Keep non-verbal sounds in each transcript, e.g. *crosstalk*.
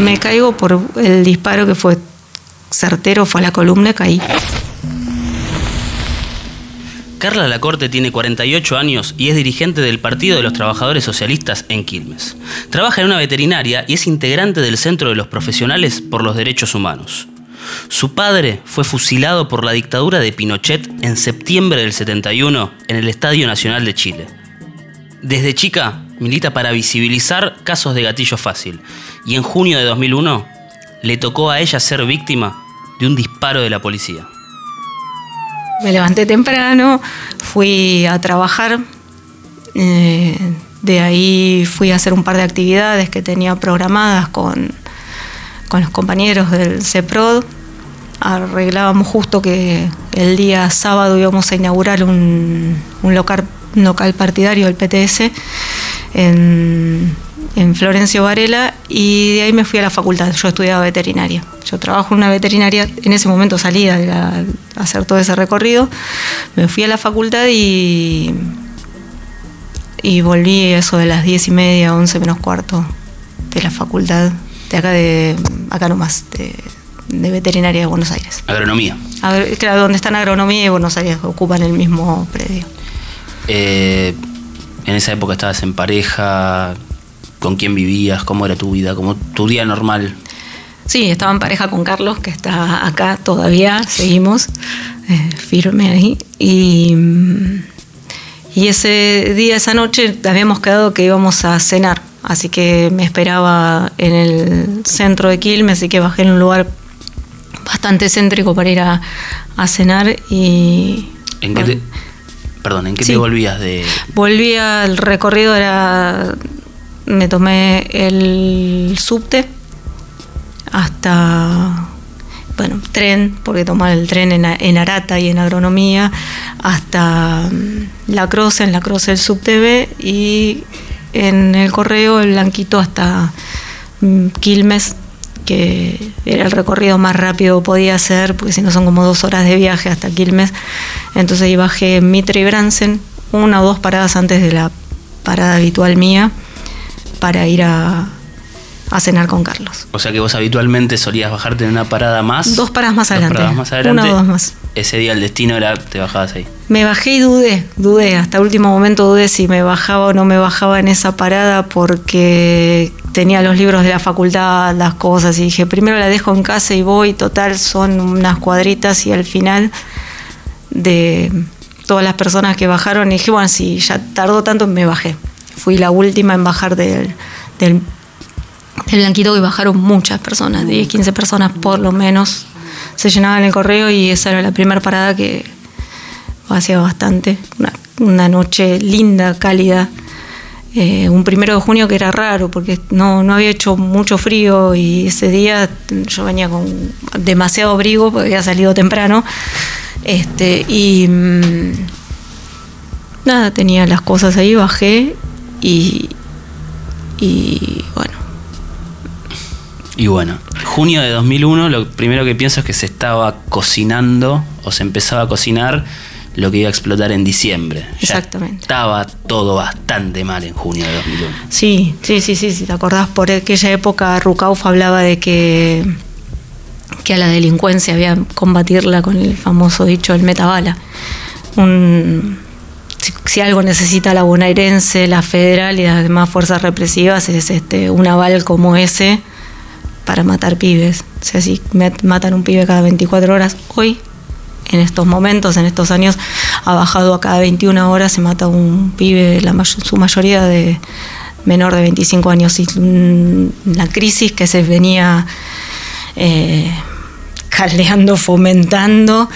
Me caigo por el disparo que fue certero, fue a la columna, caí. Carla Lacorte tiene 48 años y es dirigente del Partido de los Trabajadores Socialistas en Quilmes. Trabaja en una veterinaria y es integrante del Centro de los Profesionales por los Derechos Humanos. Su padre fue fusilado por la dictadura de Pinochet en septiembre del 71 en el Estadio Nacional de Chile. Desde chica milita para visibilizar casos de gatillo fácil y en junio de 2001 le tocó a ella ser víctima de un disparo de la policía. Me levanté temprano, fui a trabajar. eh, de ahí fui a hacer un par de actividades que tenía programadas con, con los compañeros del CEPROD. Arreglábamos justo que el día sábado íbamos a inaugurar un, local, local partidario del PTS en, en Florencio Varela y de ahí me fui a la facultad. Yo estudiaba veterinaria. Yo trabajo en una veterinaria, en ese momento salía a hacer todo ese recorrido. Me fui a la facultad y, y volví eso de las diez y media, once menos cuarto de la facultad, de acá de acá nomás, de, de veterinaria de Buenos Aires. Agronomía. A ver, claro, donde están agronomía y Buenos Aires, ocupan el mismo predio. Eh, en esa época estabas en pareja, con quién vivías, cómo era tu vida, como tu día normal. Sí, estaba en pareja con Carlos, que está acá todavía, seguimos eh, firme ahí. Y, y ese día, esa noche, habíamos quedado que íbamos a cenar. Así que me esperaba en el centro de Quilmes, así que bajé en un lugar bastante céntrico para ir a, a cenar y... ¿En qué te, perdón, ¿en qué Sí. te volvías de...? Volví al recorrido, era, me tomé el subte hasta, bueno, tren, porque tomaba el tren en, en Arata y en Agronomía, hasta mm, La Croce, en La Croce el subte B y en el correo el Blanquito hasta mm, Quilmes, que era el recorrido más rápido que podía hacer, porque si no son como dos horas de viaje hasta Quilmes. Entonces ahí bajé Mitre y Bransen, una o dos paradas antes de la parada habitual mía, para ir a, a cenar con Carlos. O sea que vos habitualmente solías bajarte en una parada más. Dos paradas más dos adelante. paradas más adelante. Una o dos más. Ese día el destino era, te bajabas ahí. Me bajé y dudé, dudé, hasta último momento dudé si me bajaba o no me bajaba en esa parada porque tenía los libros de la facultad, las cosas, y dije, primero la dejo en casa y voy, total, son unas cuadritas y al final de todas las personas que bajaron, y dije, bueno, si ya tardó tanto, me bajé. Fui la última en bajar del, del, del blanquito y bajaron muchas personas, 10, 15 personas por lo menos. Se llenaban el correo y esa era la primera parada que hacía bastante. Una, noche linda, cálida. Eh, un primero de junio que era raro porque no, no había hecho mucho frío y ese día yo venía con demasiado abrigo porque había salido temprano. Este, y mm, nada, tenía las cosas ahí, bajé y, y bueno, Y bueno, junio de 2001, lo primero que pienso es que se estaba cocinando o se empezaba a cocinar lo que iba a explotar en diciembre. Ya Exactamente. estaba todo bastante mal en junio de 2001. Sí, sí, sí, sí, si te acordás, por aquella época Rucauf hablaba de que, que a la delincuencia había combatirla con el famoso dicho el metabala. Un, si, algo necesita la bonaerense, la federal y las demás fuerzas represivas es este un aval como ese para matar pibes. O sea, si matan un pibe cada 24 horas, hoy, en estos momentos, en estos años, ha bajado a cada 21 horas, se mata un pibe, la may- su mayoría de menor de 25 años. Y mm, la crisis que se venía eh, *laughs* fomentando,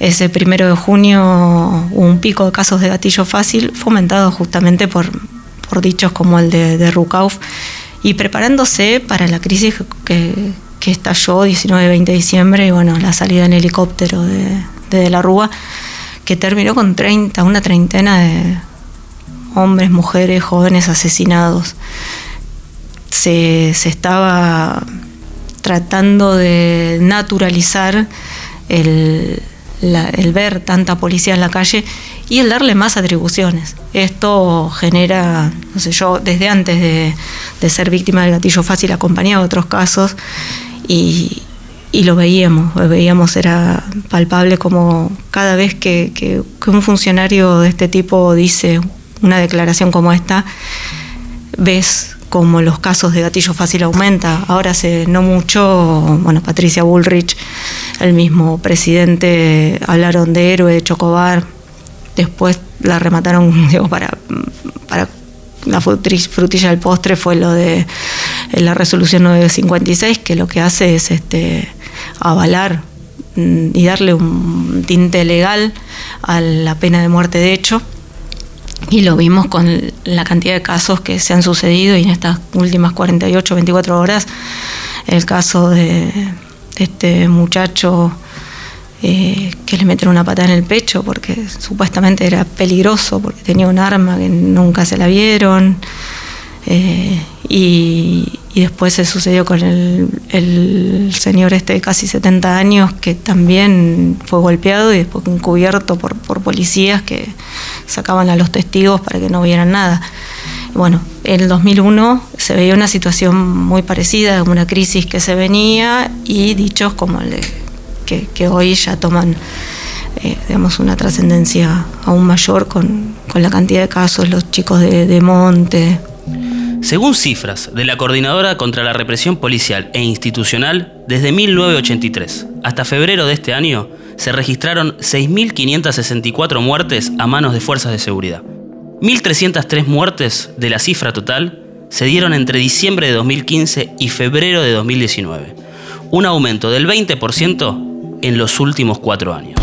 ese primero de junio hubo un pico de casos de gatillo fácil, fomentado justamente por, por dichos como el de, de Rukauf, y preparándose para la crisis que, estalló 19-20 de diciembre, y bueno, la salida en helicóptero de, de, De la Rúa, que terminó con 30, una treintena de hombres, mujeres, jóvenes asesinados. Se, se estaba tratando de naturalizar el, el ver tanta policía en la calle y el darle más atribuciones. Esto genera, no sé, yo desde antes de, ser víctima del gatillo fácil acompañaba otros casos y, lo veíamos, lo veíamos, era palpable como cada vez que, que, un funcionario de este tipo dice una declaración como esta, ves como los casos de gatillo fácil aumenta. Ahora hace no mucho, bueno, Patricia Bullrich, el mismo presidente, hablaron de héroe de Chocobar, después la remataron, *laughs* digo, para, para la frutilla del postre fue lo de la resolución 956, que lo que hace es este avalar mm, y darle un tinte legal a la pena de muerte de hecho y lo vimos con la cantidad de casos que se han sucedido y en estas últimas 48, 24 horas, el caso de, este muchacho eh, que le metieron una patada en el pecho porque supuestamente era peligroso, porque tenía un arma que nunca se la vieron. Eh, y, después se sucedió con el, señor este de casi 70 años que también fue golpeado y después encubierto por, policías que sacaban a los testigos para que no vieran nada. Bueno, en el 2001 se veía una situación muy parecida, una crisis que se venía y dichos como el que, hoy ya toman eh, digamos, una trascendencia aún mayor con, la cantidad de casos, los chicos de, de Monte, según cifras de la Coordinadora contra la Represión Policial e Institucional, desde 1983 hasta febrero de este año se registraron 6.564 muertes a manos de fuerzas de seguridad. 1.303 muertes de la cifra total se dieron entre diciembre de 2015 y febrero de 2019, un aumento del 20% en los últimos cuatro años.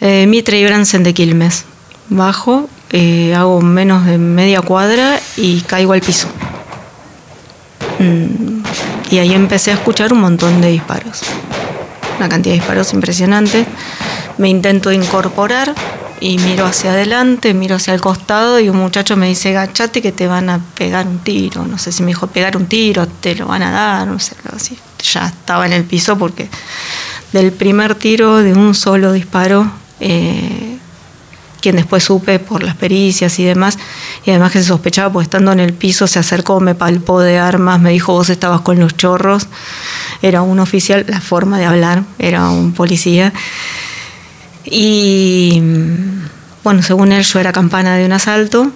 Eh, Mitre y Bransen de Quilmes. Bajo eh, hago menos de media cuadra y caigo al piso. Mm, y ahí empecé a escuchar un montón de disparos, una cantidad de disparos impresionante. Me intento incorporar y miro hacia adelante, miro hacia el costado y un muchacho me dice, gachate que te van a pegar un tiro. No sé si me dijo pegar un tiro, te lo van a dar, no sé. Ya estaba en el piso porque del primer tiro, de un solo disparo, eh, quien después supe por las pericias y demás, y además que se sospechaba, pues estando en el piso se acercó, me palpó de armas, me dijo vos estabas con los chorros, era un oficial, la forma de hablar, era un policía, y bueno, según él yo era campana de un asalto,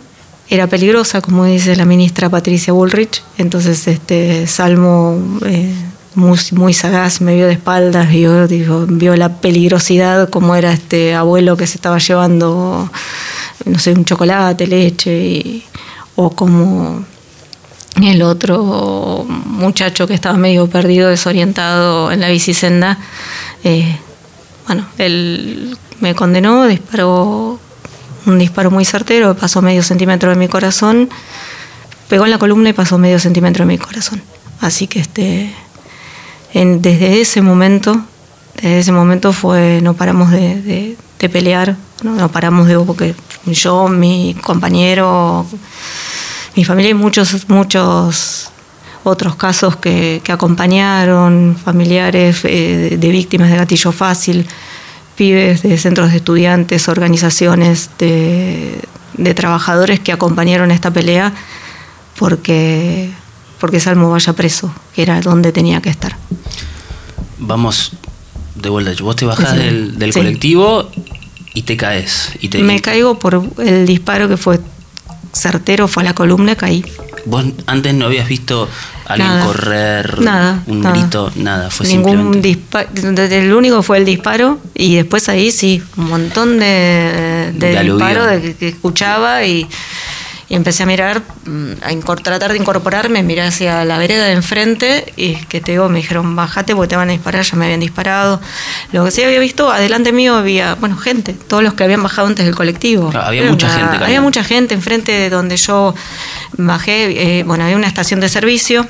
era peligrosa, como dice la ministra Patricia Bullrich, entonces este Salmo... Eh, muy, sagaz, me vio de espaldas, vio, digo, vio la peligrosidad, como era este abuelo que se estaba llevando, no sé, un chocolate, leche, o como el otro muchacho que estaba medio perdido, desorientado en la bicisenda. Eh, bueno, él me condenó, disparó un disparo muy certero, pasó medio centímetro de mi corazón, pegó en la columna y pasó medio centímetro de mi corazón. Así que este desde ese momento, desde ese momento fue, no paramos de, pelear, ¿no? paramos de, porque yo, mi compañero, mi familia y muchos, muchos otros casos que, acompañaron, familiares eh, de víctimas de gatillo fácil, pibes de centros de estudiantes, organizaciones de, de trabajadores que acompañaron esta pelea porque porque Salmo vaya preso, que era donde tenía que estar. Vamos de vuelta. Vos te bajás del, colectivo y te caes. Y te... Me caigo por el disparo que fue certero, fue a la columna, caí. ¿Vos antes no habías visto a alguien correr, nada, un grito, nada? Fue Ningún disparo. El único fue el disparo y después ahí sí, un montón de, disparos que escuchaba y y empecé a mirar, mm, a tratar de incorporarme, miré hacia la vereda de enfrente y que te digo, me dijeron, bájate porque te van a disparar, ya me habían disparado. Lo que sí había visto, adelante mío había, bueno, gente, todos los que habían bajado antes del colectivo. había mucha gente. Había mucha gente enfrente de donde yo bajé, eh, bueno, había una estación de servicio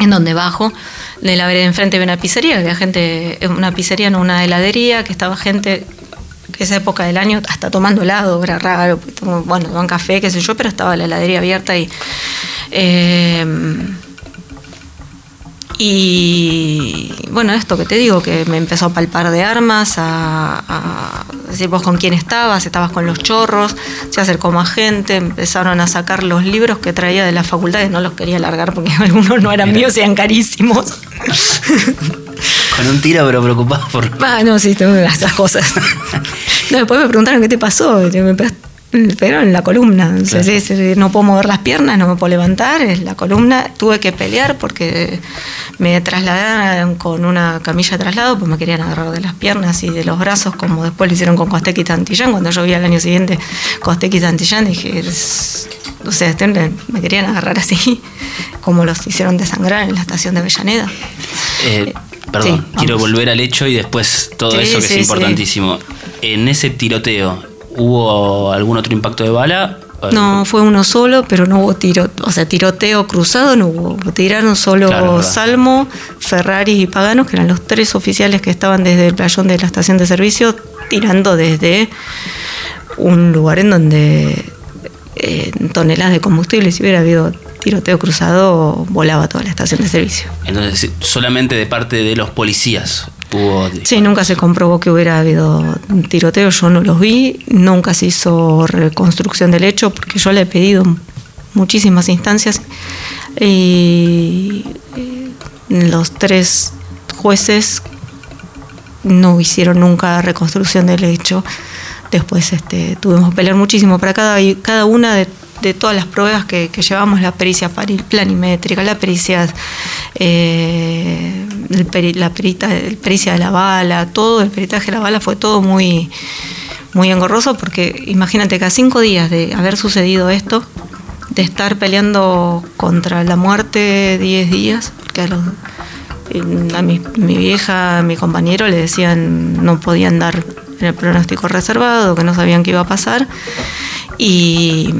en donde bajo, de la vereda de enfrente había una pizzería, había gente, una pizzería, no una heladería, que estaba gente esa época del año hasta tomando helado, era raro, bueno, toman café, qué sé yo, pero estaba la heladería abierta y... Eh, Y bueno, esto que te digo, que me empezó a palpar de armas, a, decir vos con quién estabas, estabas con los chorros, se acercó más gente, empezaron a sacar los libros que traía de las facultades, no los quería largar porque *laughs* algunos no eran míos, eran carísimos. *laughs* Con un tiro, pero preocupado por. Ah, no, sí, tengo esas cosas. *laughs* después me preguntaron qué te pasó. Me pero en la columna. no puedo mover las piernas, no me puedo levantar. En la columna tuve que pelear porque me trasladaron con una camilla de traslado, pues me querían agarrar de las piernas y de los brazos, como después lo hicieron con Costec y Tantillán. Cuando yo vi al año siguiente Costec y Tantillán, dije, o sea, este, me querían agarrar así, como los hicieron desangrar en la estación de Avellaneda. Eh, perdón, quiero volver al hecho y después todo eso que es importantísimo. En ese tiroteo, ¿hubo algún otro impacto de bala? No, fue uno solo, pero no hubo tiro, o sea, tiroteo cruzado no hubo. Tiraron solo Salmo, Ferrari y Pagano, que eran los tres oficiales que estaban desde el playón de la estación de servicio, tirando desde un lugar en donde eh, toneladas de combustible, si hubiera habido tiroteo cruzado, volaba toda la estación de servicio. Entonces, solamente de parte de los policías Sí, nunca se comprobó que hubiera habido tiroteo, yo no los vi, nunca se hizo reconstrucción del hecho porque yo le he pedido muchísimas instancias y los tres jueces no hicieron nunca reconstrucción del hecho. Después este, tuvimos que pelear muchísimo para cada, cada una de de todas las pruebas que, llevamos, la pericia planimétrica, la pericia, eh, la perita, pericia de la bala, todo el peritaje de la bala fue todo muy, muy engorroso porque imagínate que a cinco días de haber sucedido esto, de estar peleando contra la muerte diez días, porque a, mi, mi, vieja, a mi compañero le decían no podían dar el pronóstico reservado, que no sabían qué iba a pasar. Y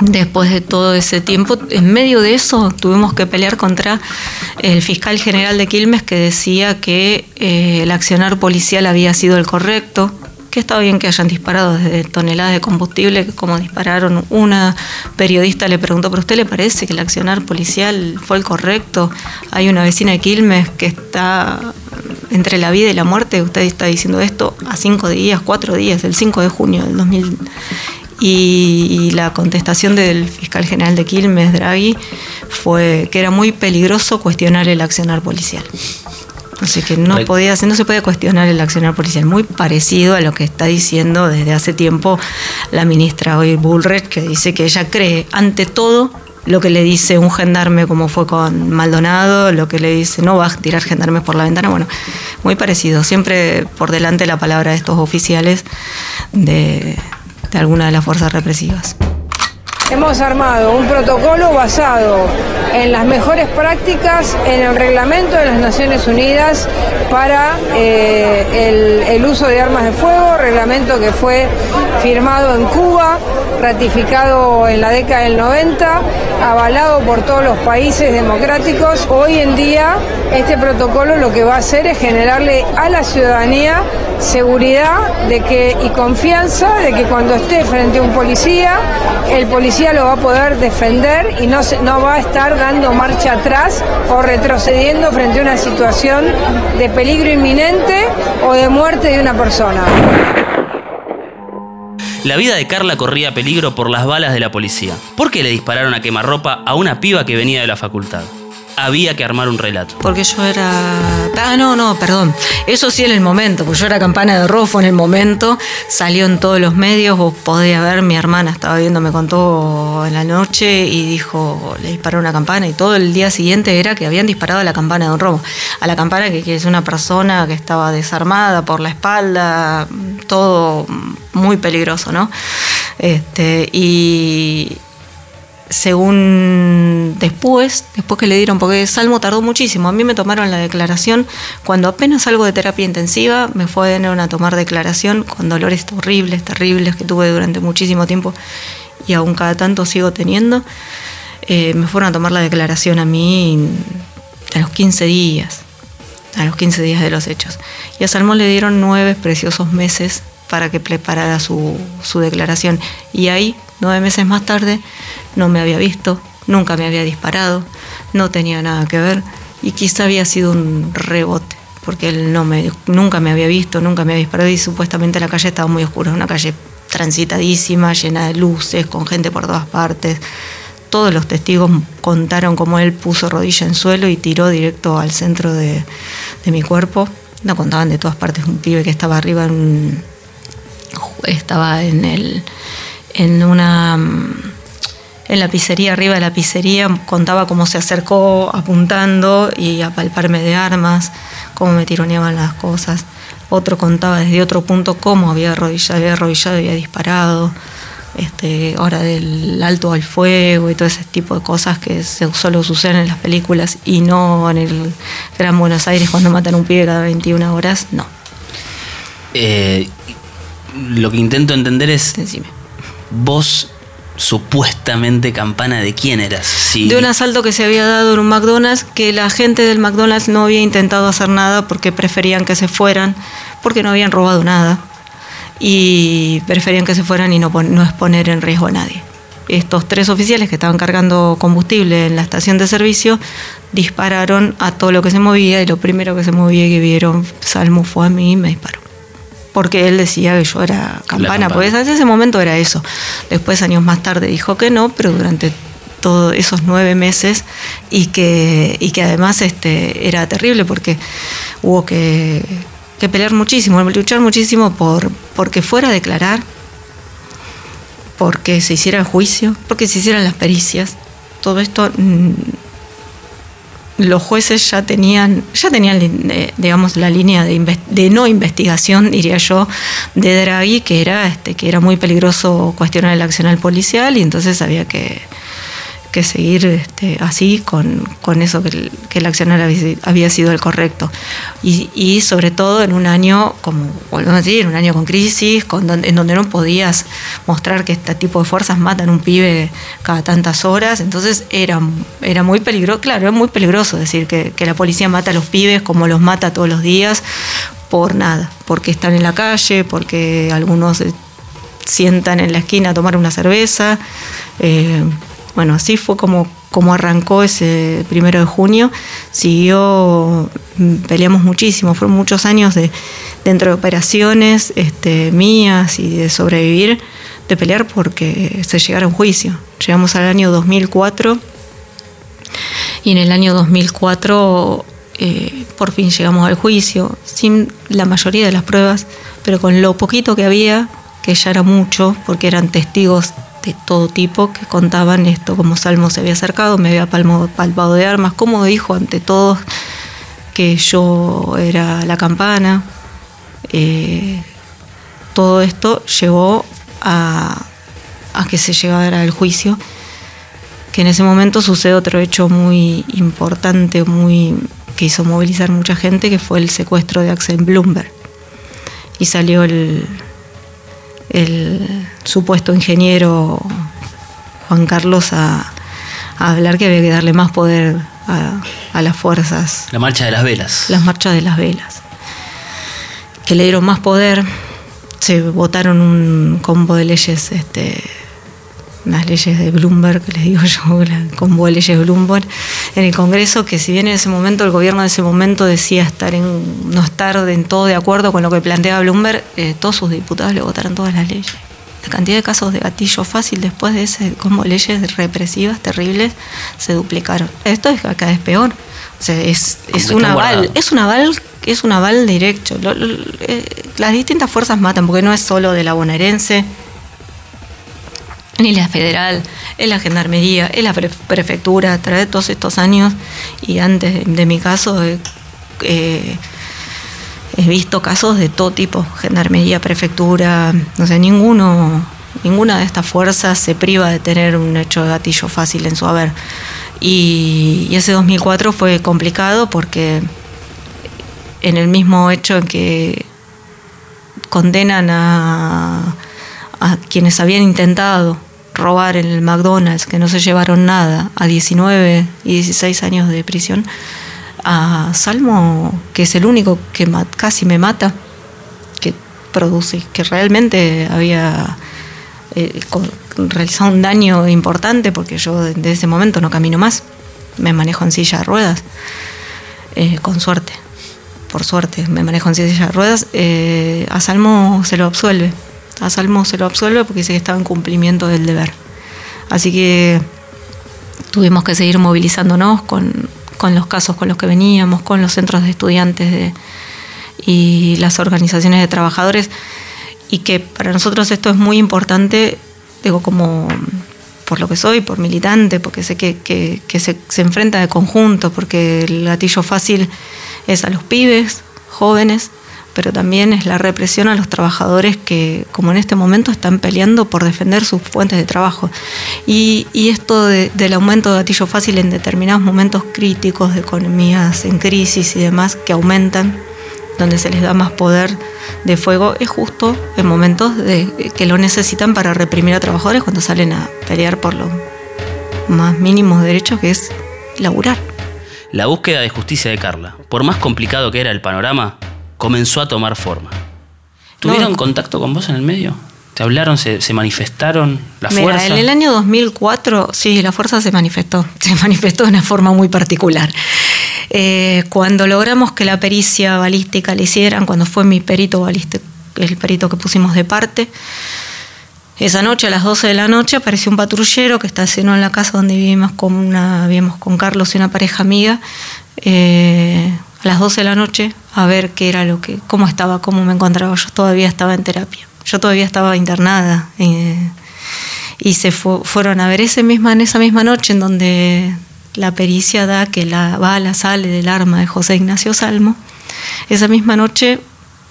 Después de todo ese tiempo, en medio de eso, tuvimos que pelear contra el fiscal general de Quilmes que decía que eh, el accionar policial había sido el correcto, que estaba bien que hayan disparado desde toneladas de combustible, que como dispararon, una periodista le preguntó, ¿pero usted le parece que el accionar policial fue el correcto? Hay una vecina de Quilmes que está entre la vida y la muerte, usted está diciendo esto a cinco días, cuatro días, el 5 de junio del 2000 y, la contestación del fiscal general de Quilmes, Draghi, fue que era muy peligroso cuestionar el accionar policial. Así que no, podía, no se puede cuestionar el accionar policial. Muy parecido a lo que está diciendo desde hace tiempo la ministra hoy Bullrich, que dice que ella cree ante todo lo que le dice un gendarme como fue con Maldonado, lo que le dice no va a tirar gendarmes por la ventana, bueno, muy parecido, siempre por delante la palabra de estos oficiales de, de alguna de las fuerzas represivas. Hemos armado un protocolo basado en las mejores prácticas en el reglamento de las Naciones Unidas para eh, el, uso de armas de fuego, reglamento que fue firmado en Cuba, ratificado en la década del 90, avalado por todos los países democráticos. Hoy en día este protocolo lo que va a hacer es generarle a la ciudadanía seguridad de que, y confianza de que cuando esté frente a un policía, el policía lo va a poder defender y no, no va a estar dando marcha atrás o retrocediendo frente a una situación de peligro inminente o de muerte de una persona. La vida de Carla corría peligro por las balas de la policía. ¿Por qué le dispararon a quemarropa a una piba que venía de la facultad? Había que armar un relato. Porque yo era. Ah, no, no, perdón. Eso sí en el momento, porque yo era campana de rofo en el momento, salió en todos los medios, vos podías ver, mi hermana estaba viendo, me contó en la noche y dijo, le disparó una campana y todo el día siguiente era que habían disparado a la campana de Don Romo. A la campana que, que es una persona que estaba desarmada por la espalda, todo muy peligroso, ¿no? Este, y, según después, después que le dieron, porque Salmo tardó muchísimo, a mí me tomaron la declaración, cuando apenas salgo de terapia intensiva, me fueron a tomar declaración con dolores horribles, terribles que tuve durante muchísimo tiempo y aún cada tanto sigo teniendo, eh, me fueron a tomar la declaración a mí a los 15 días, a los 15 días de los hechos. Y a Salmo le dieron nueve preciosos meses para que preparara su, declaración. Y ahí, nueve meses más tarde, no me había visto, nunca me había disparado, no tenía nada que ver Y quizá había sido un rebote, porque él no me, nunca me había visto, nunca me había disparado y supuestamente la calle estaba muy oscura, una calle transitadísima, llena de luces, con gente por todas partes. Todos los testigos contaron cómo él puso rodilla en suelo y tiró directo al centro de, mi cuerpo. No contaban de todas partes un pibe que estaba arriba en, estaba en el en una en la pizzería, arriba de la pizzería, contaba cómo se acercó apuntando y a palparme de armas, cómo me tironeaban las cosas. Otro contaba desde otro punto cómo había arrodillado, había arrodillado había disparado. Este, hora del alto al fuego y todo ese tipo de cosas que solo suceden en las películas y no en el Gran Buenos Aires cuando matan un pibe cada 21 horas, no. Eh, lo que intento entender es, Decime. vos supuestamente campana de quién eras. De un asalto que se había dado en un McDonald's, que la gente del McDonald's no había intentado hacer nada porque preferían que se fueran, porque no habían robado nada y preferían que se fueran y no, no exponer en riesgo a nadie. Estos tres oficiales que estaban cargando combustible en la estación de servicio dispararon a todo lo que se movía y lo primero que se movía y que vieron Salmo fue a mí y me disparó porque él decía que yo era campana, porque en ese momento era eso. Después, años más tarde, dijo que no, pero durante todos esos nueve meses y que, y que además este, era terrible porque hubo que, que pelear muchísimo, luchar muchísimo por porque fuera a declarar, porque se hiciera el juicio, porque se hicieran las pericias. Todo esto mm, los jueces ya tenían, ya tenían digamos, la línea de, de, no investigación, diría yo, de Draghi, que era, este, que era muy peligroso cuestionar el accional policial y entonces había que, que seguir este, así con, con eso que el, que el accionar había, sido el correcto. Y, y, sobre todo en un año, como volvemos a decir, un año con crisis, con en donde no podías mostrar que este tipo de fuerzas matan un pibe cada tantas horas, entonces era, era muy peligroso, claro, es muy peligroso decir que, que la policía mata a los pibes como los mata todos los días por nada, porque están en la calle, porque algunos sientan en la esquina a tomar una cerveza. Eh, bueno, así fue como, como arrancó ese primero de junio. Siguió, mm, peleamos muchísimo, fueron muchos años de, dentro de operaciones este, mías y de sobrevivir, de pelear porque se llegara a un juicio. Llegamos al año 2004 y en el año 2004 eh, por fin llegamos al juicio, sin la mayoría de las pruebas, pero con lo poquito que había, que ya era mucho, porque eran testigos todo tipo que contaban esto, como Salmo se había acercado, me había palmo, palpado de armas, como dijo ante todos que yo era la campana. Eh, todo esto llevó a, que se llegara el juicio, que en ese momento sucede otro hecho muy importante, muy que hizo movilizar mucha gente, que fue el secuestro de Axel Bloomberg. Y salió el, el supuesto ingeniero Juan Carlos a, hablar que había que darle más poder a, las fuerzas. La marcha de las velas. Las marchas de las velas. Que le dieron más poder. Se votaron un combo de leyes este, las leyes de Bloomberg, les digo yo, *laughs* el combo de leyes de Bloomberg, en el Congreso, que si bien en ese momento el gobierno de ese momento decía estar en, no estar en todo de acuerdo con lo que planteaba Bloomberg, eh, todos sus diputados le votaron todas las leyes. La cantidad de casos de gatillo fácil después de ese combo de leyes represivas terribles se duplicaron. Esto es cada vez peor. O sea, es, es un aval, es un aval es un aval directo. Eh, las distintas fuerzas matan, porque no es solo de la bonaerense, ni la federal, en la gendarmería, en la prefectura, a través de todos estos años y antes de, mi caso he visto casos de todo tipo, gendarmería, prefectura, no sé, ninguno, ninguna de estas fuerzas se priva de tener un hecho de gatillo fácil en su haber. Y, ese 2004 fue complicado porque en el mismo hecho en que condenan a quienes habían intentado robar en el McDonald's, que no se llevaron nada, a 19 y 16 años de prisión, a Salmo, que es el único que casi me mata, que produce, que realmente había eh, realizado un daño importante, porque yo desde ese momento no camino más, me manejo en silla de ruedas. eh, con suerte, por suerte, me manejo en silla de ruedas, eh, a Salmo se lo absuelve. A Salmo se lo absuelve porque dice que estaba en cumplimiento del deber. Así que tuvimos que seguir movilizándonos con, con los casos con los que veníamos, con los centros de estudiantes de, y las organizaciones de trabajadores, y que para nosotros esto es muy importante, digo, como por lo que soy, por militante, porque sé que, que, se, se, enfrenta de conjunto, porque el gatillo fácil es a los pibes, jóvenes, pero también es la represión a los trabajadores que, como en este momento, están peleando por defender sus fuentes de trabajo. Y, esto del aumento de gatillo fácil en determinados momentos críticos de economías en crisis y demás que aumentan, donde se les da más poder de fuego, es justo en momentos que lo necesitan para reprimir a trabajadores cuando salen a pelear por los más mínimos derechos, que es laburar. La búsqueda de justicia de Carla, por más complicado que era el panorama, comenzó a tomar forma. ¿Tuvieron contacto con vos en el medio? ¿Te hablaron? ¿Se, manifestaron? ¿La fuerza? En el año 2004, sí, la fuerza se manifestó. *laughs* Se manifestó de una forma muy particular. Eh, cuando logramos que la pericia balística la hicieran, cuando fue mi perito balístico, el perito que pusimos de parte, esa noche, a las 12 de la noche, apareció un patrullero que estacionó en la casa donde vivimos con, una, vivimos con Carlos y una pareja amiga. Eh, a las 12 de la noche a ver qué era lo que, cómo estaba, cómo me encontraba. Yo todavía estaba en terapia, yo todavía estaba internada. Eh, y se fueron a ver ese misma, en esa misma noche en donde la pericia da que la bala sale del arma de José Ignacio Salmo. Esa misma noche,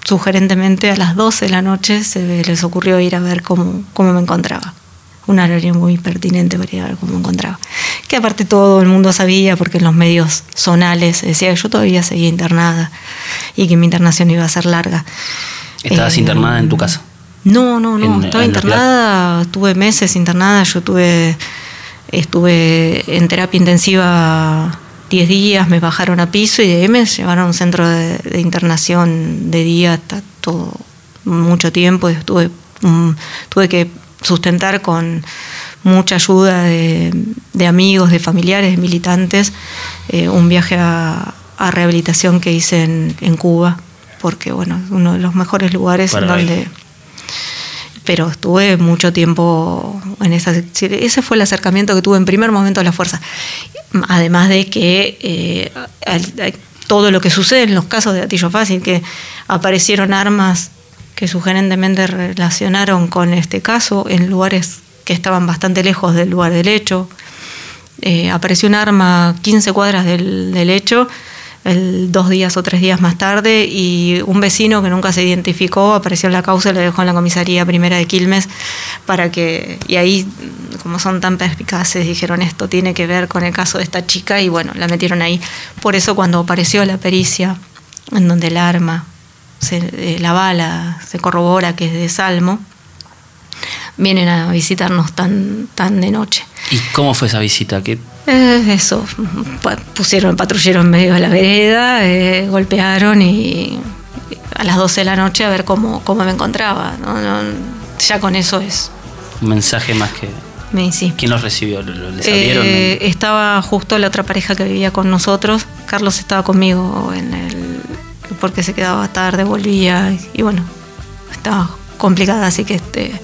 sugerentemente a las 12 de la noche, se les ocurrió ir a ver cómo, cómo me encontraba un horario muy pertinente para ir a ver cómo encontraba. Que aparte todo el mundo sabía, porque en los medios zonales decía que yo todavía seguía internada y que mi internación iba a ser larga. ¿Estabas eh, internada en tu casa? No, no, no. Estaba internada, tuve meses internada, yo tuve, estuve en terapia intensiva 10 días, me bajaron a piso y de ahí me llevaron a un centro de, internación de día hasta todo mucho tiempo. Estuve, tuve que sustentar con mucha ayuda de, amigos, de familiares, de militantes, eh, un viaje a, rehabilitación que hice en, Cuba, porque bueno, uno de los mejores lugares en donde... Pero estuve mucho tiempo en esa... Ese fue el acercamiento que tuve en primer momento a la fuerza. Además de que eh, todo lo que sucede en los casos de gatillo fácil, que aparecieron armas que sugerentemente relacionaron con este caso en lugares que estaban bastante lejos del lugar del hecho. Eh, apareció un arma 15 cuadras del, hecho, dos días o tres días más tarde, y un vecino que nunca se identificó apareció en la causa y lo dejó en la comisaría primera de Quilmes para que, y ahí, como son tan perspicaces, dijeron esto tiene que ver con el caso de esta chica y bueno, la metieron ahí. Por eso cuando apareció la pericia, en donde el arma eh, la bala se corrobora que es de Salmo, vienen a visitarnos tan, tan de noche. ¿Y cómo fue esa visita? ¿Qué? Eh, eso, pusieron patrullero en medio de la vereda, eh, golpearon y a las 12 de la noche a ver cómo, cómo me encontraba. ya con eso es. Un mensaje más que... Me, sí. ¿Quién los recibió? ¿Les estaba justo la otra pareja que vivía con nosotros. Carlos estaba conmigo en el porque se quedaba tarde, volvía y, bueno, estaba complicada, así que este,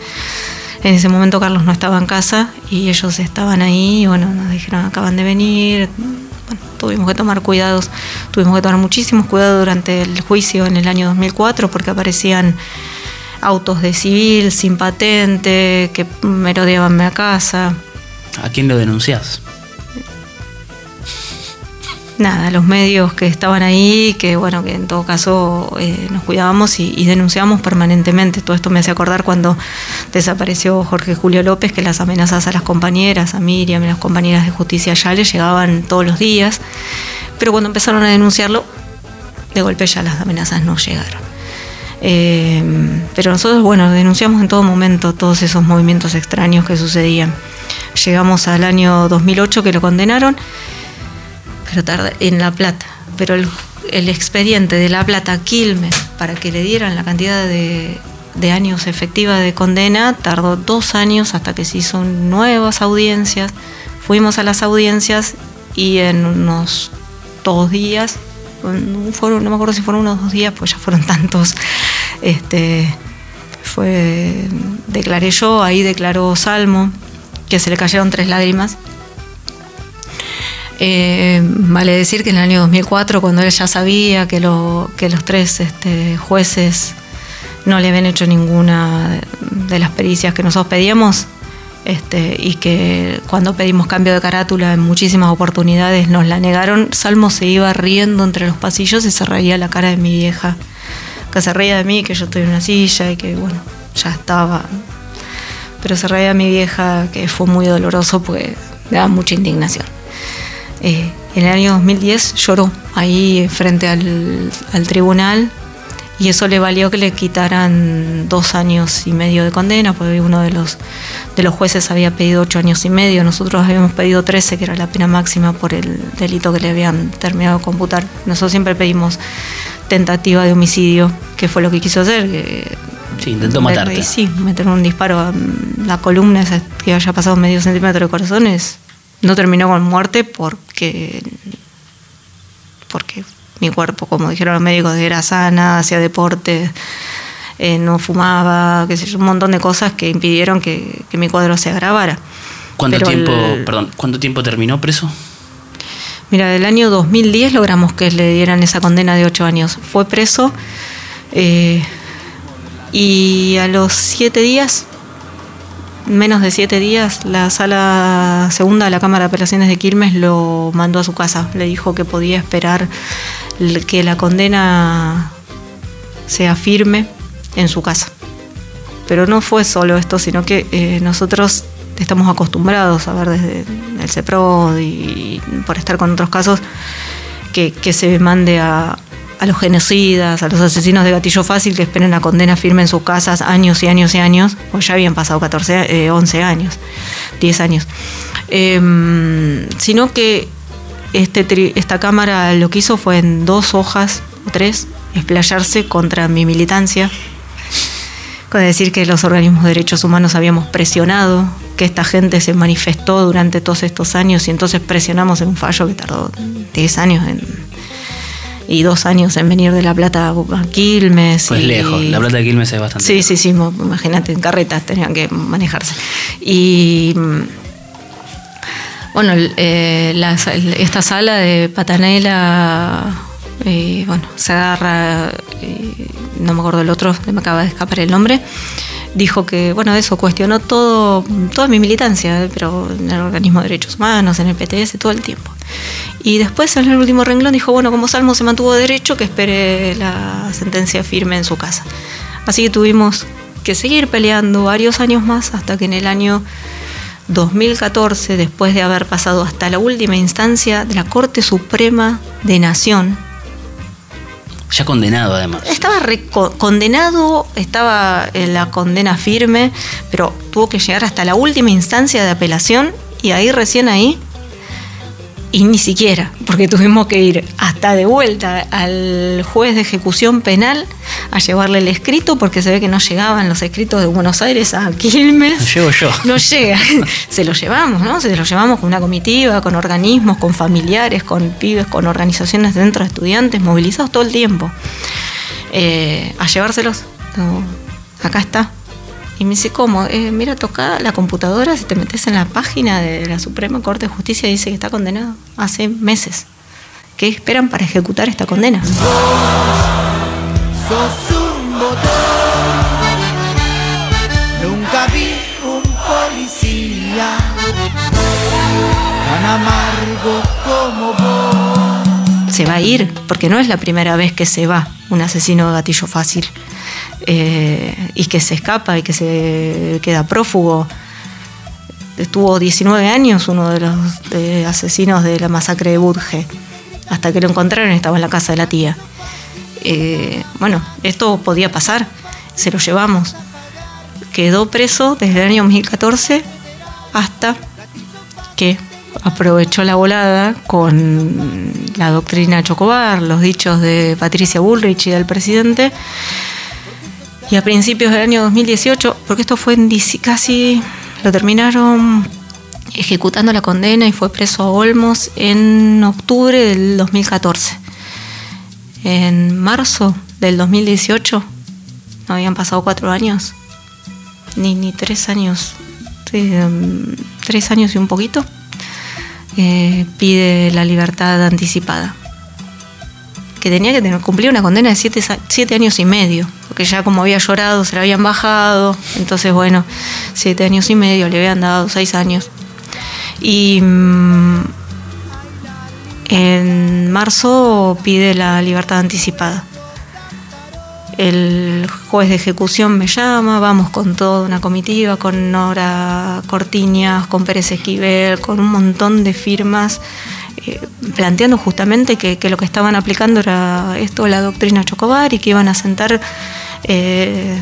en ese momento Carlos no estaba en casa y ellos estaban ahí y bueno, nos dijeron acaban de venir, bueno, tuvimos que tomar cuidados, tuvimos que tomar muchísimos cuidados durante el juicio en el año 2004 porque aparecían autos de civil sin patente que merodeaban mi casa. ¿A quién lo denuncias? Nada, los medios que estaban ahí, que bueno, que en todo caso eh, nos cuidábamos y, denunciábamos permanentemente. Todo esto me hace acordar cuando desapareció Jorge Julio López, que las amenazas a las compañeras, a Miriam y las compañeras de justicia ya le llegaban todos los días, pero cuando empezaron a denunciarlo, de golpe ya las amenazas no llegaron. Eh, pero nosotros, bueno, denunciamos en todo momento todos esos movimientos extraños que sucedían. Llegamos al año 2008 que lo condenaron pero tarda, en La Plata. Pero el, expediente de La Plata Quilmes para que le dieran la cantidad de, años efectiva de condena tardó dos años hasta que se hizo nuevas audiencias. Fuimos a las audiencias y en unos dos días fueron, no me acuerdo si fueron unos dos días, pues ya fueron *laughs* tantos. Este, fue, declaré yo, ahí declaró Salmo, que se le cayeron tres lágrimas. Eh, vale decir que en el año 2004, cuando él ya sabía que, lo, que los tres este, jueces no le habían hecho ninguna de las pericias que nosotros pedíamos, este, y que cuando pedimos cambio de carátula en muchísimas oportunidades nos la negaron, Salmo se iba riendo entre los pasillos y se reía la cara de mi vieja, que se reía de mí, que yo estoy en una silla y que bueno, ya estaba. Pero se reía mi vieja, que fue muy doloroso, pues me daba mucha indignación. Eh, en el año 2010 lloró ahí frente al, al tribunal y eso le valió que le quitaran dos años y medio de condena, porque uno de los, de los jueces había pedido ocho años y medio, nosotros habíamos pedido trece, que era la pena máxima por el delito que le habían terminado de computar. Nosotros siempre pedimos tentativa de homicidio, que fue lo que quiso hacer. sí, intentó matarte. Sí, meter un disparo a la columna, que haya pasado medio centímetro de corazones, no terminó con muerte porque porque mi cuerpo, como dijeron los médicos, era sana, hacía deporte, eh, no fumaba, qué sé yo, un montón de cosas que impidieron que, mi cuadro se agravara. ¿Cuánto tiempo, perdón, cuánto tiempo terminó preso? Mira, del año 2010 logramos que le dieran esa condena de ocho años. Fue preso eh, y a los siete días, menos de siete días, la sala segunda de la Cámara de Apelaciones de Quilmes lo mandó a su casa. Le dijo que podía esperar que la condena sea firme en su casa. Pero no fue solo esto, sino que eh, nosotros estamos acostumbrados a ver desde el CEPRO y por estar con otros casos que, se mande a, los genocidas, a los asesinos de gatillo fácil que esperen la condena firme en sus casas años y años y años, pues ya habían pasado 14, 11 eh, años, 10 años. Em, sino que este, esta Cámara lo que hizo fue en dos hojas o tres explayarse contra mi militancia, con decir que los organismos de derechos humanos habíamos presionado, que esta gente se manifestó durante todos estos años y entonces presionamos en un fallo que tardó 10 años y dos años en venir de La Plata a Quilmes. Pues lejos, La Plata de Quilmes es bastante. Sí, sí, sí, imagínate, en carretas tenían que manejarse. Y bueno, eh, esta sala de Patanela, eh, bueno, se agarra, eh, no me acuerdo el otro, me acaba de escapar el nombre, dijo que, bueno, eso cuestionó todo, toda mi militancia, pero en el organismo de derechos humanos, en el PTS, todo el tiempo. Y después en el último renglón dijo, bueno, como Salmo se mantuvo derecho, que espere la sentencia firme en su casa. Así que tuvimos que seguir peleando varios años más hasta que en el año 2014, después de haber pasado hasta la última instancia de la Corte Suprema de Nación. Ya condenado además. Estaba condenado, estaba en la condena firme, pero tuvo que llegar hasta la última instancia de apelación y ahí recién ahí y ni siquiera, porque tuvimos que ir hasta de vuelta al juez de ejecución penal a llevarle el escrito, porque se ve que no llegaban los escritos de Buenos Aires a Quilmes. Lo llevo yo. No llega. *laughs* se lo llevamos, ¿no? Se lo llevamos con una comitiva, con organismos, con familiares, con pibes, con organizaciones dentro de estudiantes, movilizados todo el tiempo. Eh, a llevárselos. acá está, y me dice, ¿cómo? Eh, mira, toca la computadora, si te metes en la página de la Suprema Corte de Justicia, dice que está condenado hace meses. ¿Qué esperan para ejecutar esta condena? Nunca vi un policía tan amargo como vos. Se va a ir, porque no es la primera vez que se va un asesino de gatillo fácil. Eh, y que se escapa y que se queda prófugo. Estuvo 19 años uno de los asesinos de la masacre de Budge. Hasta que lo encontraron estaba en la casa de la tía. Eh, bueno, esto podía pasar, se lo llevamos. Quedó preso desde el año 2014 hasta que aprovechó la volada con la doctrina Chocobar, los dichos de Patricia Bullrich y del presidente, y a principios del año 2018, porque esto fue en casi, lo terminaron ejecutando la condena y fue preso a Olmos en octubre del 2014. en marzo del 2018, no habían pasado cuatro años, ni, ni tres años, um, tres años y un poquito, eh, pide la libertad anticipada. Que tenía que tener, cumplir una condena de siete, siete años y medio, porque ya como había llorado se la habían bajado, entonces bueno, siete años y medio, le habían dado seis años. Y mm, en marzo pide la libertad anticipada. El juez de ejecución me llama, vamos con toda una comitiva, con Nora Cortiñas, con Pérez Esquivel, con un montón de firmas, eh, planteando justamente que, lo que estaban aplicando era esto, la doctrina Chocobar, y que iban a sentar eh,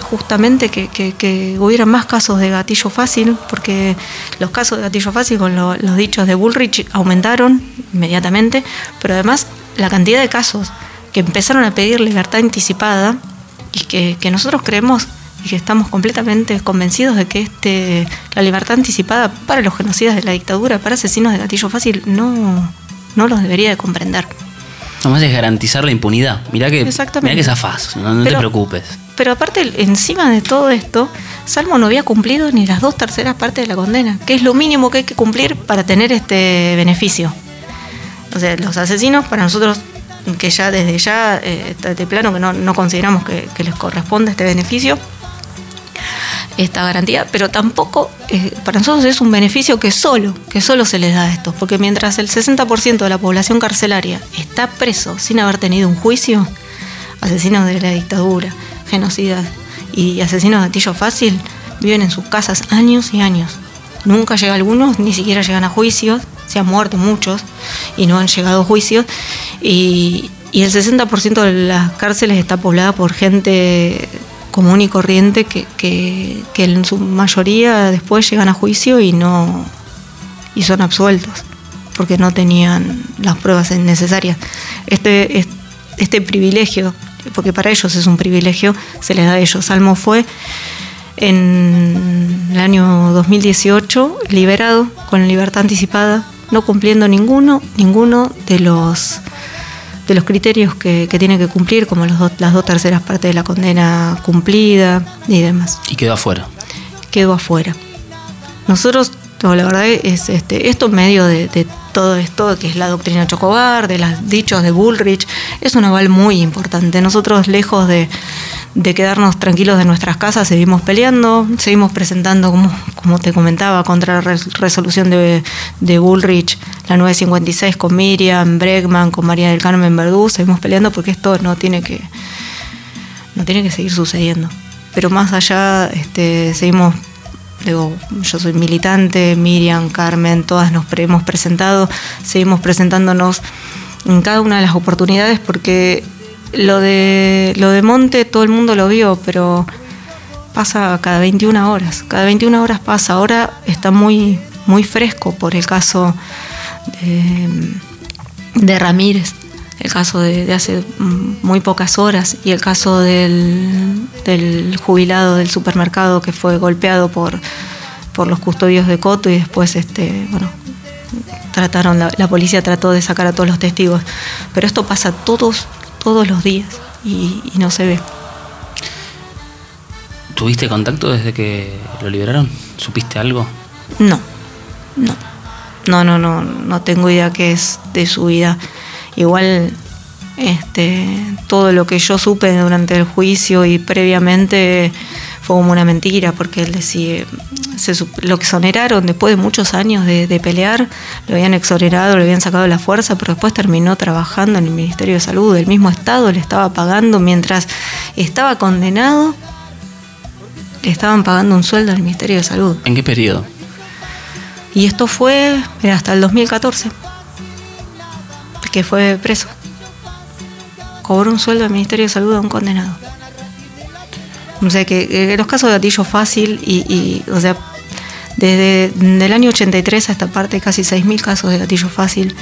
justamente que, que, hubiera más casos de gatillo fácil, porque los casos de gatillo fácil con lo- los dichos de Bullrich aumentaron inmediatamente, pero además la cantidad de casos que empezaron a pedir libertad anticipada y que, que nosotros creemos y que estamos completamente convencidos de que este la libertad anticipada para los genocidas de la dictadura, para asesinos de gatillo fácil, no, no los debería de comprender. Nomás es garantizar la impunidad. Mirá que, mirá que zafás, no, no te Pero- preocupes. Pero aparte, encima de todo esto, Salmo no había cumplido ni las dos terceras partes de la condena, que es lo mínimo que hay que cumplir para tener este beneficio. O sea, los asesinos, para nosotros, que ya desde ya eh, de plano que no, no consideramos que, que les corresponde este beneficio, esta garantía, pero tampoco eh, para nosotros es un beneficio que solo, que solo se les da a estos, porque mientras el 60% de la población carcelaria está preso sin haber tenido un juicio, asesinos de la dictadura, genocidas y asesinos de gatillo fácil viven en sus casas años y años. Nunca llega algunos, ni siquiera llegan a juicios, se han muerto muchos y no han llegado a juicios. Y, y el 60% de las cárceles está poblada por gente común y corriente que, que, que en su mayoría después llegan a juicio y no y son absueltos porque no tenían las pruebas necesarias. Este, es- este privilegio, porque para ellos es un privilegio, se les da a ellos. Salmo fue en el año 2018 liberado con libertad anticipada, no cumpliendo ninguno, ninguno de los de los criterios que, que tiene que cumplir, como los dos- las dos terceras partes de la condena cumplida y demás Y quedó afuera. quedó afuera. Nosotros, no, la verdad es este, esto en medio de, de todo esto, que es la doctrina Chocobar, de los dichos de Bullrich, es un aval muy importante. Nosotros, lejos de, de quedarnos tranquilos de nuestras casas, seguimos peleando, seguimos presentando, como, te comentaba, contra la res- resolución de, de Bullrich, la 956 con Miriam, Bregman, con María del Carmen Verdú, seguimos peleando porque esto no tiene que, no tiene que seguir sucediendo. Pero más allá, este, seguimos, digo, yo soy militante, Miriam, Carmen, todas nos hemos presentado, seguimos presentándonos en cada una de las oportunidades porque lo de, lo de Monte todo el mundo lo vio, pero pasa cada 21 horas, cada 21 horas pasa, ahora está muy, muy fresco por el caso de, Ramírez, el caso de, hace muy pocas horas y el caso del, del jubilado del supermercado que fue golpeado por, por los custodios de Coto y después este bueno trataron la policía trató de sacar a todos los testigos. Pero esto pasa todos todos los días y, y no se ve ¿Tuviste contacto desde que lo liberaron? ¿Supiste algo? No, no. No, no, no, no tengo idea qué es de su vida. Igual, este, todo lo que yo supe durante el juicio y previamente fue como una mentira, porque él decía, se, lo exoneraron después de muchos años de, de pelear, lo habían exonerado, le habían sacado la fuerza, pero después terminó trabajando en el Ministerio de Salud, el mismo Estado le estaba pagando mientras estaba condenado, le estaban pagando un sueldo al Ministerio de Salud. ¿En qué periodo? Y esto fue hasta el 2014, que fue preso. Cobró un sueldo del Ministerio de Salud a un condenado. O sea que, que los casos de gatillo fácil y, y, o sea, desde el año 83 a esta parte, casi 6.000 casos de gatillo fácil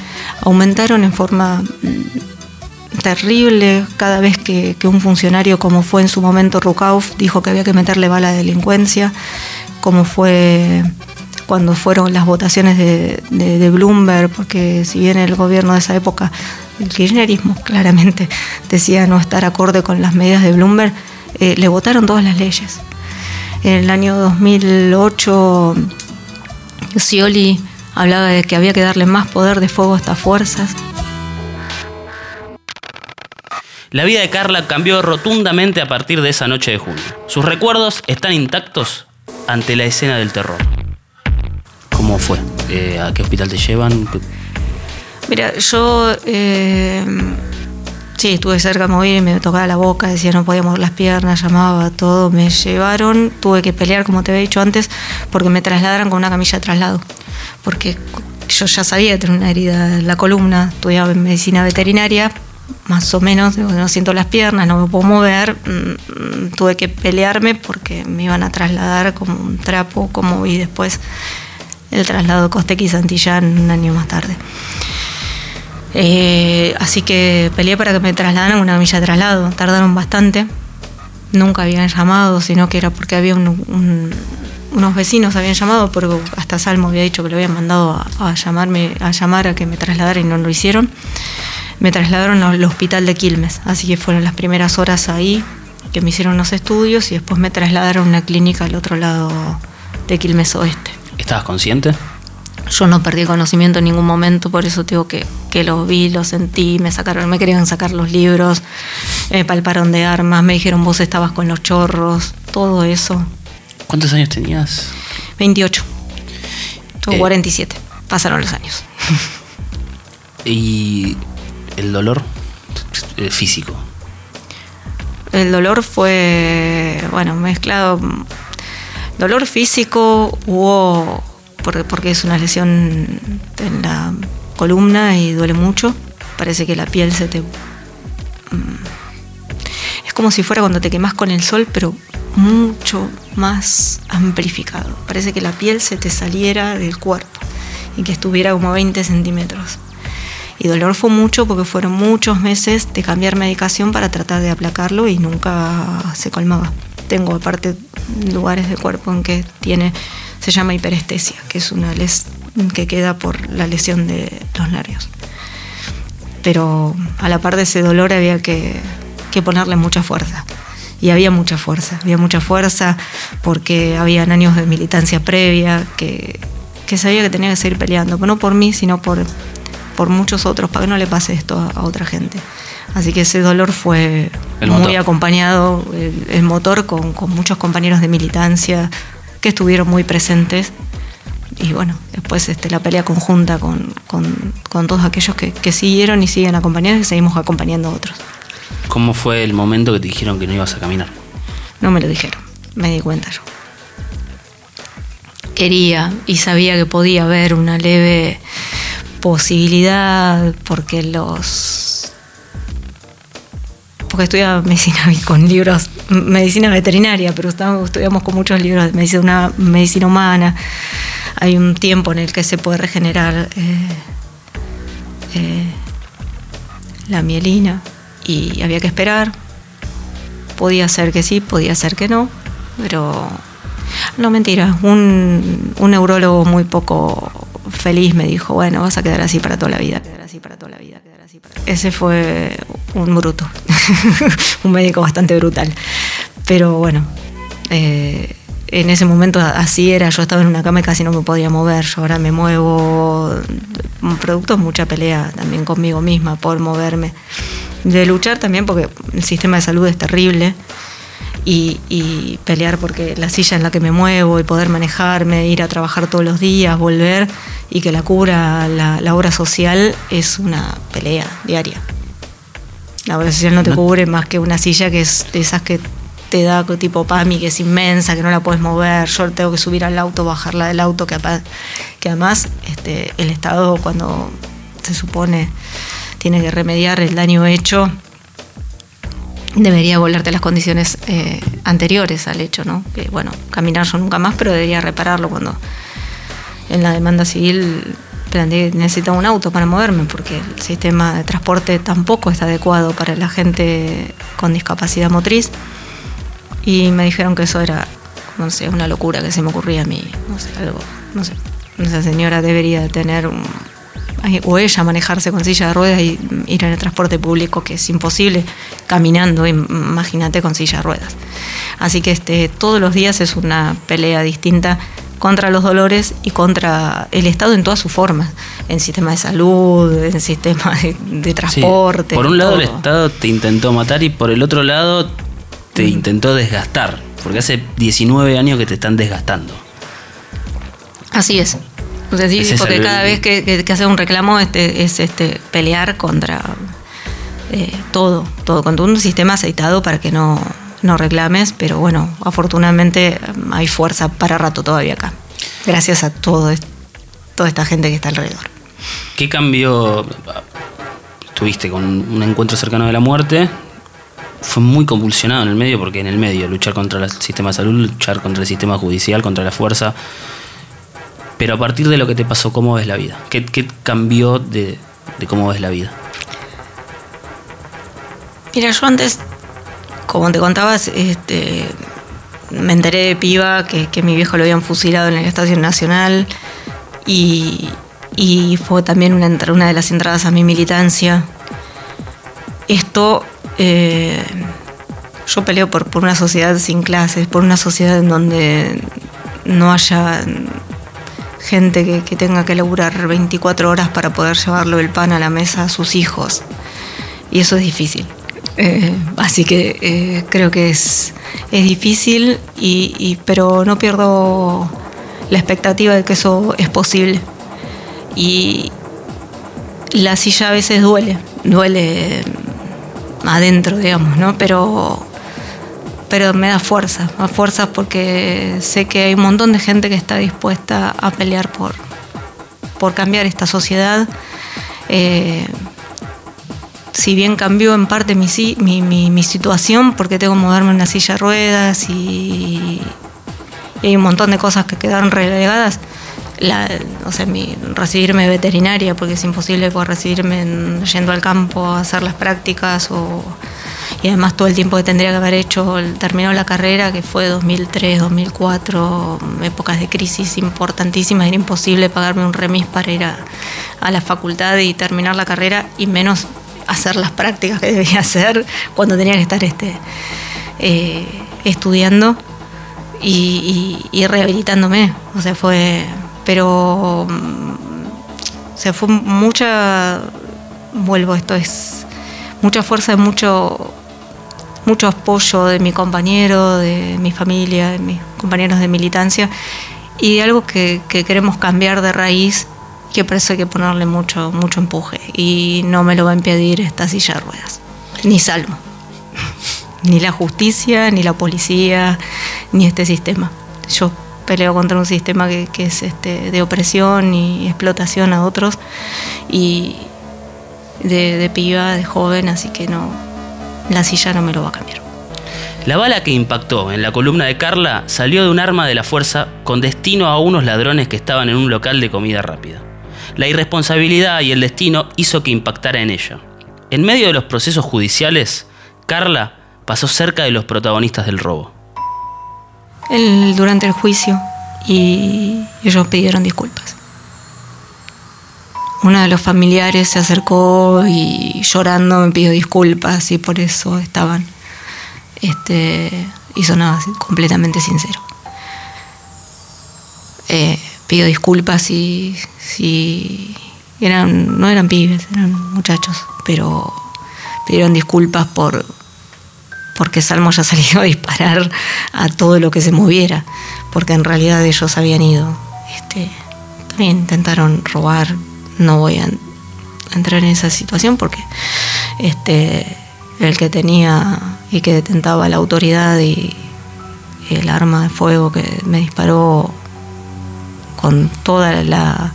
aumentaron en forma mm, terrible. Cada vez que, un funcionario, como fue en su momento Rukauf, dijo que había que meterle bala a la delincuencia, como fue cuando fueron las votaciones de- de Bloomberg, porque si bien el gobierno de esa época el kirchnerismo *laughs* claramente decía no estar acorde con las medidas de Bloomberg, eh, le votaron todas las leyes. En el año 2008, Scioli hablaba de que había que darle más poder de fuego a estas fuerzas. La vida de Carla cambió rotundamente a partir de esa noche de junio. Sus recuerdos están intactos ante la escena del terror. ¿Cómo fue? Eh, ¿A qué hospital te llevan? Mira, yo eh, sí, estuve cerca de morir, me tocaba la boca, decía no podía mover las piernas, llamaba, todo. Me llevaron, tuve que pelear, como te había dicho antes, porque me trasladaron con una camilla de traslado. Porque yo ya sabía tener una herida en la columna, estudiaba en medicina veterinaria, más o menos, no siento las piernas, no me puedo mover, mm, tuve que pelearme porque me iban a trasladar como un trapo, como vi después el traslado de Costequi Santillán un año más tarde. Eh, así que peleé para que me trasladaran a una milla de traslado, tardaron bastante, nunca habían llamado, sino que era porque había unos vecinos habían llamado, porque hasta Salmo había dicho que le habían mandado a, a, llamarme, a llamar a que me trasladara y no lo hicieron me trasladaron al hospital de Quilmes, así que fueron las primeras horas ahí que me hicieron los estudios y después me trasladaron a una clínica al otro lado de Quilmes Oeste. ¿Estabas consciente? Yo no perdí conocimiento en ningún momento, por eso digo que, que lo vi, lo sentí, me sacaron, me querían sacar los libros, me palparon de armas, me dijeron vos estabas con los chorros, todo eso. ¿Cuántos años tenías? 28. Tuve eh, 47. Pasaron los años. *laughs* ¿Y el dolor eh, físico? El dolor fue, bueno, mezclado. Dolor físico hubo, porque, porque es una lesión en la columna y duele mucho. Parece que la piel se te... Mm, es como si fuera cuando te quemas con el sol, pero mucho más amplificado. Parece que la piel se te saliera del cuerpo y que estuviera como 20 centímetros. Y dolor fue mucho porque fueron muchos meses de cambiar medicación para tratar de aplacarlo y nunca se colmaba. Tengo aparte lugares del cuerpo en que tiene, se llama hiperestesia, que es una les que queda por la lesión de los nervios. Pero a la par de ese dolor había que, que ponerle mucha fuerza. Y había mucha fuerza, había mucha fuerza porque habían años de militancia previa que, que sabía que tenía que seguir peleando, pero no por mí, sino por, por muchos otros, para que no le pase esto a, otra gente. Así que ese dolor fue muy acompañado, el, motor, con, muchos compañeros de militancia que estuvieron muy presentes. Y bueno, después este, la pelea conjunta con, todos aquellos que, que, siguieron y siguen acompañando y seguimos acompañando a otros. ¿Cómo fue el momento que te dijeron que no ibas a caminar? No me lo dijeron, me di cuenta yo. Quería y sabía que podía haber una leve posibilidad, porque los. Porque estudiaba medicina *laughs* con libros, medicina veterinaria, pero estudiamos con muchos libros de medicina, medicina humana. Hay un tiempo en el que se puede regenerar eh, eh, la mielina y había que esperar. Podía ser que sí, podía ser que no, pero no mentira. Un, un neurólogo muy poco feliz me dijo, bueno, vas a quedar así para toda la vida, quedar así para toda la vida, quedar así para... Ese fue un bruto, *laughs* un médico bastante brutal. Pero bueno, eh, en ese momento así era, yo estaba en una cama y casi no me podía mover, yo ahora me muevo, un producto mucha pelea también conmigo misma por moverme. De luchar también porque el sistema de salud es terrible y, pelear porque la silla en la que me muevo y poder manejarme, ir a trabajar todos los días, volver y que la cura, la, obra social es una pelea diaria. La obra social no te cubre más que una silla que es de esas que te da tipo PAMI, que es inmensa, que no la puedes mover. Yo tengo que subir al auto, bajarla del auto, que, que además este, el Estado cuando se supone tiene que remediar el daño hecho, debería volverte a las condiciones eh, anteriores al hecho, ¿no? Que bueno, caminar yo nunca más, pero debería repararlo cuando en la demanda civil necesito un auto para moverme, porque el sistema de transporte tampoco está adecuado para la gente con discapacidad motriz. Y me dijeron que eso era, no sé, una locura que se me ocurría a mí, no sé, algo, no sé. Esa señora debería tener o ella manejarse con silla de ruedas y ir en el transporte público, que es imposible caminando, imagínate con silla de ruedas. Así que este, todos los días es una pelea distinta contra los dolores y contra el Estado en todas sus formas, en sistema de salud, en sistema de, transporte. por un lado el Estado te intentó matar y por el otro lado te mm. intentó desgastar, porque hace 19 años que te están desgastando. Así es. porque cada vez que, que, haces un reclamo este, es este, pelear contra eh, todo, todo, contra un sistema aceitado para que no, no reclames, pero bueno, afortunadamente um, hay fuerza para rato todavía acá. Gracias a todo, toda esta gente que está alrededor. ¿Qué cambio tuviste con un encuentro cercano de la muerte? Fue muy convulsionado en el medio, porque en el medio luchar contra el sistema de salud, luchar contra el sistema judicial, contra la fuerza pero a partir de lo que te pasó, ¿cómo ves la vida? ¿Qué, cambió de, cómo ves la vida? Mira, yo antes, como te contabas, este, me enteré de piba que, mi viejo lo habían fusilado en la Estación Nacional y, fue también una, de las entradas a mi militancia. Esto, eh, yo peleo por, una sociedad sin clases, por una sociedad en donde no haya gente que, tenga que laburar 24 horas para poder llevarlo el pan a la mesa a sus hijos. Y eso es difícil. Eh, así que eh, creo que es, es difícil, y, pero no pierdo la expectativa de que eso es posible. Y la silla a veces duele, duele adentro, digamos, ¿no? Pero pero me da fuerza, más fuerza porque sé que hay un montón de gente que está dispuesta a pelear por, por cambiar esta sociedad. Eh, si bien cambió en parte mi, mi, situación, porque tengo que moverme en una silla de ruedas y, hay un montón de cosas que quedaron relegadas, la, o sea, mi, recibirme veterinaria, porque es imposible poder recibirme yendo al campo a hacer las prácticas o y además todo el tiempo que tendría que haber hecho, terminó la carrera, que fue 2003, 2004, épocas de crisis importantísimas, era imposible pagarme un remis para ir a, la facultad y terminar la carrera y menos hacer las prácticas que debía hacer cuando tenía que estar este, eh, estudiando y, rehabilitándome. O sea, fue. Pero. O sea, fue mucha. Vuelvo, esto es. Mucha fuerza, mucho mucho apoyo de mi compañero, de mi familia, de mis compañeros de militancia y de algo que, queremos cambiar de raíz que por hay que ponerle mucho, mucho empuje y no me lo va a impedir esta silla de ruedas, ni Salmo, *laughs* ni la justicia, ni la policía, ni este sistema. Yo peleo contra un sistema que, es este, de opresión y explotación a otros y de, de piba, de joven, así que no, la silla no me lo va a cambiar. La bala que impactó en la columna de Carla salió de un arma de la fuerza con destino a unos ladrones que estaban en un local de comida rápida. La irresponsabilidad y el destino hizo que impactara en ella. En medio de los procesos judiciales, Carla pasó cerca de los protagonistas del robo. durante el juicio y ellos pidieron disculpas uno de los familiares se acercó y llorando me pidió disculpas y por eso estaban. Este, y sonaba completamente sincero. Eh, pidió disculpas y si eran, no eran pibes, eran muchachos, pero pidieron disculpas por porque Salmo ya *laughs* salió a disparar a todo lo que se moviera, porque en realidad ellos habían ido. Este, también intentaron robar no voy a entrar en esa situación porque este, el que tenía y que detentaba la autoridad y el arma de fuego que me disparó con toda la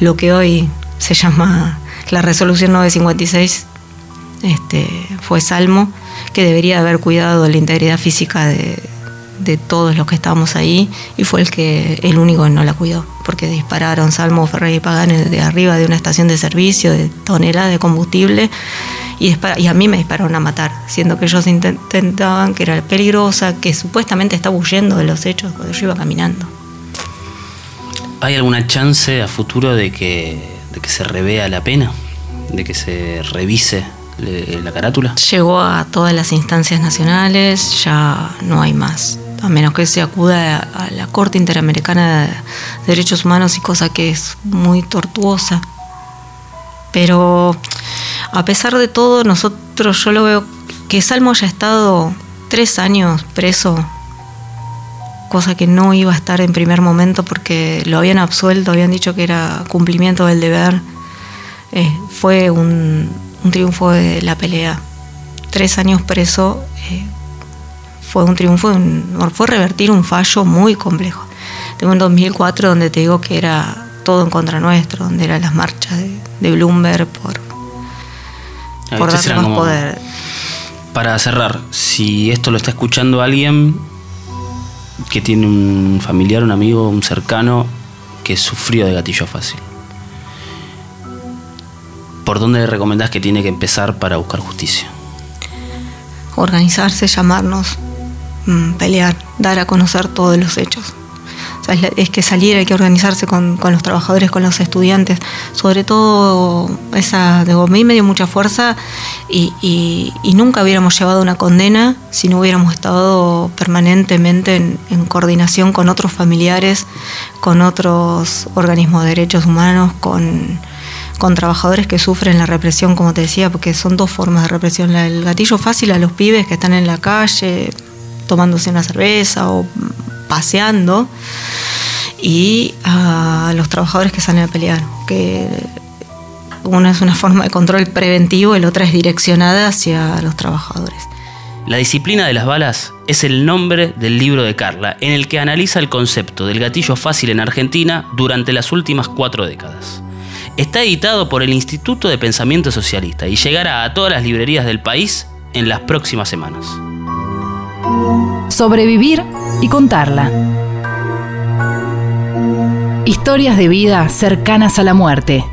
lo que hoy se llama la resolución 956 este, fue Salmo, que debería haber cuidado la integridad física de, de todos los que estábamos ahí y fue el que el único que no la cuidó, porque dispararon Salmo, Ferrer y Pagani de arriba de una estación de servicio de toneladas de combustible y, y a mí me dispararon a matar, siendo que ellos intentaban que era peligrosa, que supuestamente estaba huyendo de los hechos cuando yo iba caminando. ¿Hay alguna chance a futuro de que, de que se revea la pena, de que se revise la carátula? Llegó a todas las instancias nacionales, ya no hay más. A menos que se acuda a la Corte Interamericana de Derechos Humanos y cosa que es muy tortuosa. Pero a pesar de todo, nosotros yo lo veo que Salmo haya estado tres años preso, cosa que no iba a estar en primer momento porque lo habían absuelto, habían dicho que era cumplimiento del deber. Eh, fue un, un triunfo de la pelea. Tres años preso eh, fue un triunfo, fue revertir un fallo muy complejo. Tengo un 2004 donde te digo que era todo en contra nuestro, donde eran las marchas de, Bloomberg por, por darle más poder. Para cerrar, si esto lo está escuchando alguien que tiene un familiar, un amigo, un cercano que sufrió de gatillo fácil ¿por dónde le recomendás que tiene que empezar para buscar justicia? Organizarse, llamarnos, mm, pelear, dar a conocer todos los hechos. Es, que salir, hay que organizarse con, los trabajadores, con los estudiantes. Sobre todo, esa de mí me dio mucha fuerza y, nunca hubiéramos llevado una condena si no hubiéramos estado permanentemente en, en coordinación con otros familiares, con otros organismos de derechos humanos, con con trabajadores que sufren la represión, como te decía, porque son dos formas de represión. El gatillo fácil a los pibes que están en la calle tomándose una cerveza o paseando y a los trabajadores que salen a pelear, que una es una forma de control preventivo y la otra es direccionada hacia los trabajadores. La disciplina de las balas es el nombre del libro de Carla, en el que analiza el concepto del gatillo fácil en Argentina durante las últimas cuatro décadas. Está editado por el Instituto de Pensamiento Socialista y llegará a todas las librerías del país en las próximas semanas. Sobrevivir y contarla. Historias de vida cercanas a la muerte.